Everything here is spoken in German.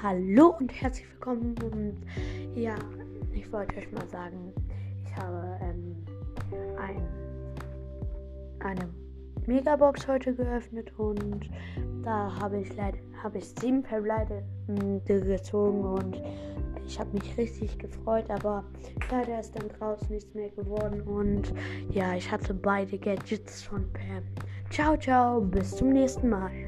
Hallo und herzlich willkommen. Und ja, ich wollte euch mal sagen, ich habe ähm, ein, eine Megabox heute geöffnet und da habe ich leider habe ich sieben Verbleibende hm, gezogen und ich habe mich richtig gefreut, aber leider ist dann draußen nichts mehr geworden und ja, ich hatte beide Gadgets von Pam. Ciao, ciao, bis zum nächsten Mal.